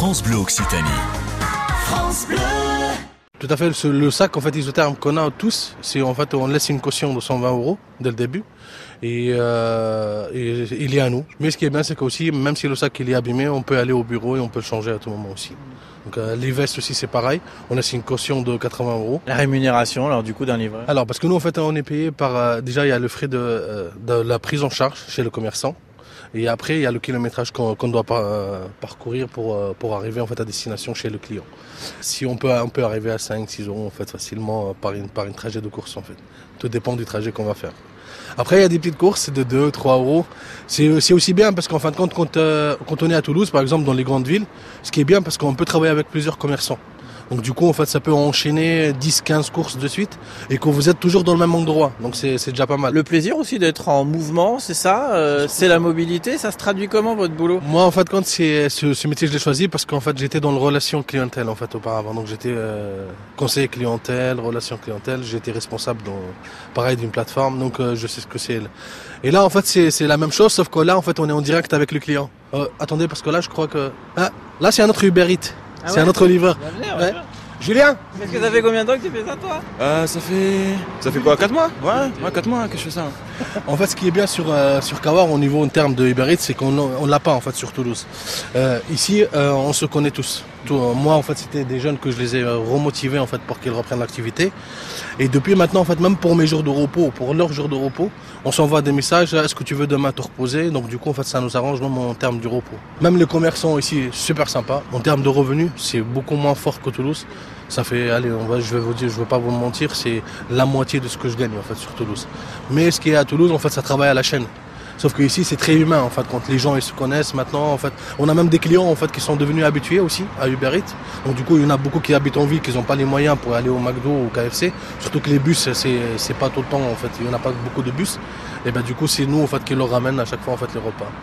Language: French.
France Bleu Occitanie. France Bleu. Tout à fait. Le sac, en fait, isotherme qu'on a tous, c'est en fait, on laisse une caution de 120 euros dès le début. Et, euh, et il est à nous. Mais ce qui est bien, c'est qu'aussi, même si le sac il est abîmé, on peut aller au bureau et on peut le changer à tout moment aussi. Donc euh, les vestes aussi, c'est pareil. On laisse une caution de 80 euros. La rémunération, alors du coup, d'un livreur? Alors, parce que nous, en fait, on est payé par. euh, déjà, il y a le frais de, euh, de la prise en charge chez le commerçant. Et après, il y a le kilométrage qu'on doit par- parcourir pour, euh, pour arriver en fait, à destination chez le client. Si on peut, on peut arriver à 5-6 euros en fait, facilement euh, par une, par une trajet de course. En fait. Tout dépend du trajet qu'on va faire. Après, il y a des petites courses de 2-3 euros. C'est aussi bien parce qu'en fin de compte, euh, quand on est à Toulouse, par exemple, dans les grandes villes, ce qui est bien parce qu'on peut travailler avec plusieurs commerçants. Donc du coup, en fait, ça peut enchaîner 10-15 courses de suite et que vous êtes toujours dans le même endroit. Donc c'est c'est déjà pas mal. Le plaisir aussi d'être en mouvement, c'est ça euh, C'est la mobilité Ça se traduit comment votre boulot? Moi, en fait, quand c'est ce, ce métier, je l'ai choisi parce qu'en fait, j'étais dans le relation clientèle en fait auparavant. Donc j'étais euh, conseiller clientèle, relation clientèle. J'étais responsable, dans, pareil, d'une plateforme. Donc euh, je sais ce que c'est. Et là, en fait, c'est c'est la même chose, sauf que là, en fait, on est en direct avec le client. Euh, attendez, parce que là, je crois que ah, là, c'est un autre Uber Eats. Ah c'est ouais un autre livreur. Ouais. Julien. Est-ce que ça fait combien de temps que tu fais ça, toi? Euh, ça fait. Ça fait quoi 4 mois? Ouais, ouais 4 mois que je fais ça. En fait, ce qui est bien sur euh, au niveau en termes de Uber c'est qu'on on l'a pas en fait sur Toulouse. Euh, ici, euh, on se connaît tous. Euh, moi, en fait, c'était des jeunes que je les ai remotivés en fait pour qu'ils reprennent l'activité. Et depuis maintenant, en fait, même pour mes jours de repos, pour leurs jours de repos, on s'envoie des messages. Est-ce que tu veux demain te reposer? Donc, du coup, en fait, ça nous arrange même en termes du repos. Même les commerçants ici, super sympa. En termes de revenus, c'est beaucoup moins fort que Toulouse. Ça fait, allez, je vais vous dire, je vais pas vous mentir, c'est la moitié de ce que je gagne en fait sur Toulouse. Mais ce qui Toulouse, en fait, ça travaille à la chaîne. Sauf que ici, c'est très humain en fait. Quand les gens ils se connaissent maintenant, on a même des clients en fait qui sont devenus habitués aussi à Uber Eats. Donc du coup, il y en a beaucoup qui habitent en ville, qui n'ont pas les moyens pour aller au McDo ou au KFC. Surtout que les bus, c'est pas tout le temps en fait. Il y en a pas beaucoup de bus. Et ben du coup, c'est nous en fait qui leur ramènent à chaque fois en fait les repas.